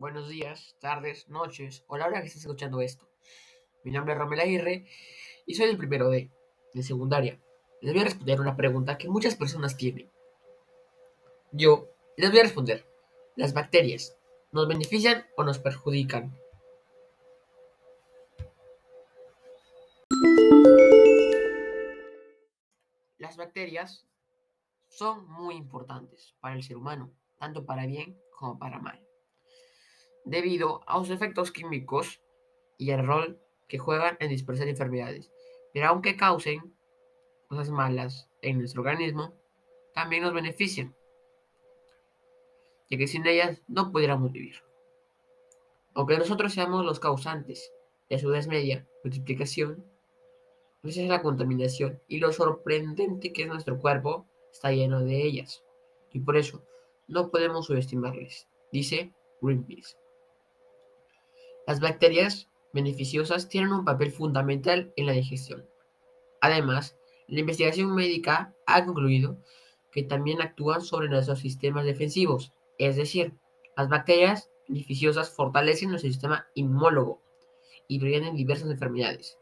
buenos días, tardes, noches o la hora que estés escuchando esto. Mi nombre es Romel Aguirre y soy el primero de, de secundaria. Les voy a responder una pregunta que muchas personas tienen. Yo les voy a responder, ¿las bacterias nos benefician o nos perjudican? Las bacterias son muy importantes para el ser humano, tanto para bien como para mal, debido a sus efectos químicos y el rol que juegan en dispersar enfermedades. Pero aunque causen cosas malas en nuestro organismo, también nos benefician, ya que sin ellas no pudiéramos vivir. Aunque nosotros seamos los causantes de su desmedia multiplicación, esa es la contaminación y lo sorprendente que es nuestro cuerpo está lleno de ellas. Y por eso no podemos subestimarles, dice Greenpeace. Las bacterias beneficiosas tienen un papel fundamental en la digestión. Además, la investigación médica ha concluido que también actúan sobre nuestros sistemas defensivos, es decir, las bacterias beneficiosas fortalecen nuestro sistema inmunólogo y previenen diversas enfermedades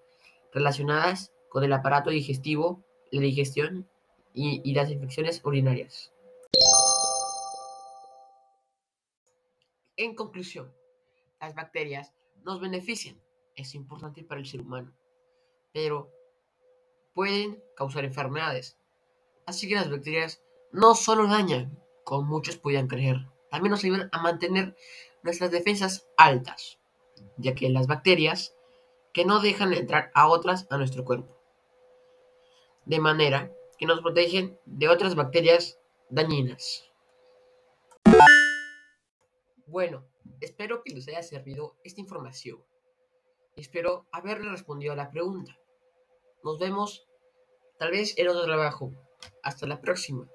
relacionadas con el aparato digestivo, la digestión y, y las infecciones urinarias. En conclusión, las bacterias nos benefician, es importante para el ser humano, pero pueden causar enfermedades. Así que las bacterias no solo dañan, como muchos podían creer, también nos ayudan a mantener nuestras defensas altas, ya que las bacterias que no dejan entrar a otras a nuestro cuerpo, de manera que nos protegen de otras bacterias dañinas. Bueno, espero que les haya servido esta información. Espero haberle respondido a la pregunta. Nos vemos tal vez en otro trabajo. Hasta la próxima.